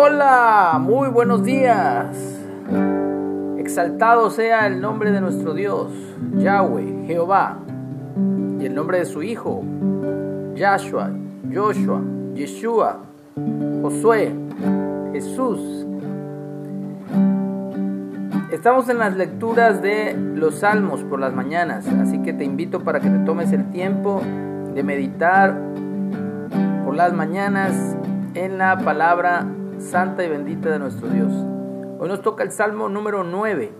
Hola, muy buenos días. Exaltado sea el nombre de nuestro Dios, Yahweh, Jehová, y el nombre de su Hijo, Yahshua, Joshua, Yeshua, Josué, Jesús. Estamos en las lecturas de los Salmos por las mañanas, así que te invito para que te tomes el tiempo de meditar por las mañanas en la palabra santa y bendita de nuestro Dios. Hoy nos toca el Salmo número 9,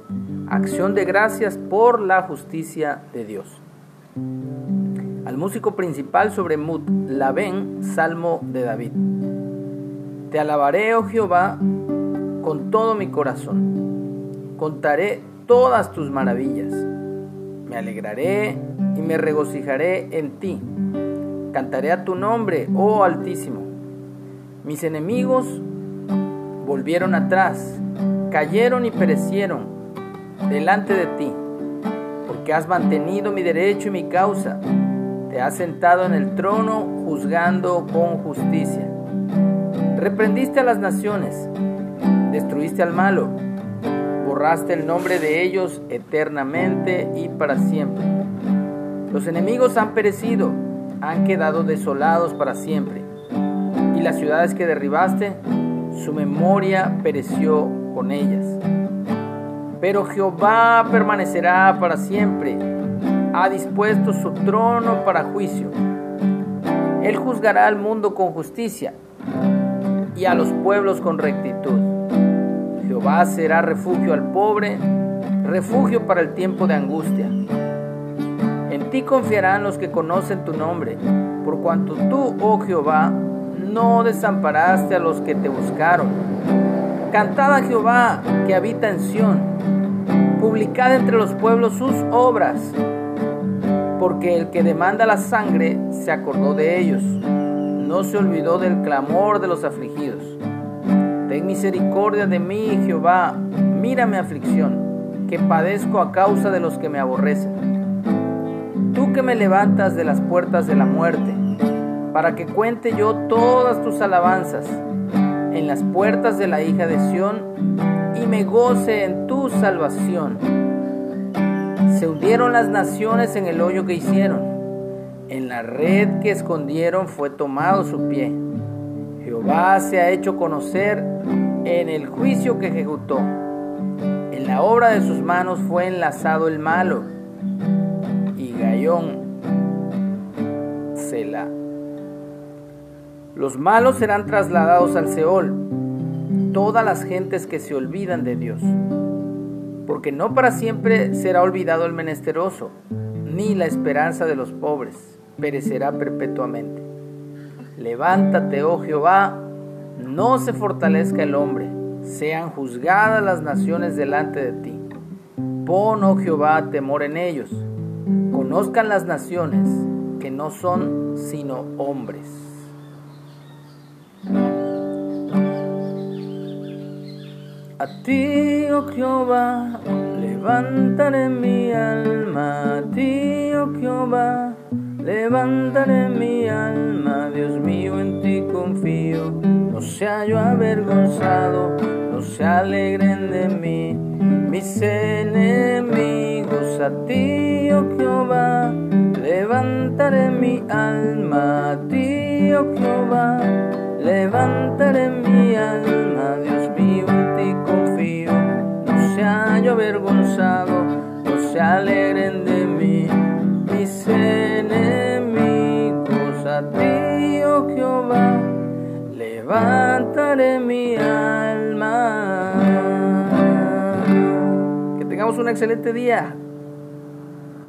acción de gracias por la justicia de Dios. Al músico principal sobre Mut, la ven, Salmo de David. Te alabaré, oh Jehová, con todo mi corazón. Contaré todas tus maravillas. Me alegraré y me regocijaré en ti. Cantaré a tu nombre, oh Altísimo. Mis enemigos volvieron atrás, cayeron y perecieron delante de ti, porque has mantenido mi derecho y mi causa, te has sentado en el trono juzgando con justicia. Reprendiste a las naciones, destruiste al malo, borraste el nombre de ellos eternamente y para siempre. Los enemigos han perecido, han quedado desolados para siempre, y las ciudades que derribaste su memoria pereció con ellas. Pero Jehová permanecerá para siempre, ha dispuesto su trono para juicio. Él juzgará al mundo con justicia y a los pueblos con rectitud. Jehová será refugio al pobre, refugio para el tiempo de angustia. En ti confiarán los que conocen tu nombre, por cuanto tú, oh Jehová, no desamparaste a los que te buscaron. Cantad a Jehová que habita en Sión, publicad entre los pueblos sus obras, porque el que demanda la sangre se acordó de ellos, no se olvidó del clamor de los afligidos. Ten misericordia de mí, Jehová, mira mi aflicción, que padezco a causa de los que me aborrecen. Tú que me levantas de las puertas de la muerte, para que cuente yo todas tus alabanzas en las puertas de la hija de Sión y me goce en tu salvación. Se hundieron las naciones en el hoyo que hicieron, en la red que escondieron fue tomado su pie. Jehová se ha hecho conocer en el juicio que ejecutó. En la obra de sus manos fue enlazado el malo. Y Gayón Selah. Los malos serán trasladados al Seol, todas las gentes que se olvidan de Dios. Porque no para siempre será olvidado el menesteroso, ni la esperanza de los pobres perecerá perpetuamente. Levántate, oh Jehová, no se fortalezca el hombre, sean juzgadas las naciones delante de ti. Pon, oh Jehová, temor en ellos. Conozcan las naciones que no son sino hombres. A ti, oh Jehová, levantaré mi alma. A ti, oh Jehová, levantaré mi alma. Dios mío, en ti confío. No sea yo avergonzado, no se alegren de mí mis enemigos. A ti, oh Jehová, levantaré mi alma. A ti, oh Jehová, levantaré mi alma. Avergonzado, no se alegren de mí, mis enemigos a ti, oh Jehová, levantaré mi alma. Que tengamos un excelente día.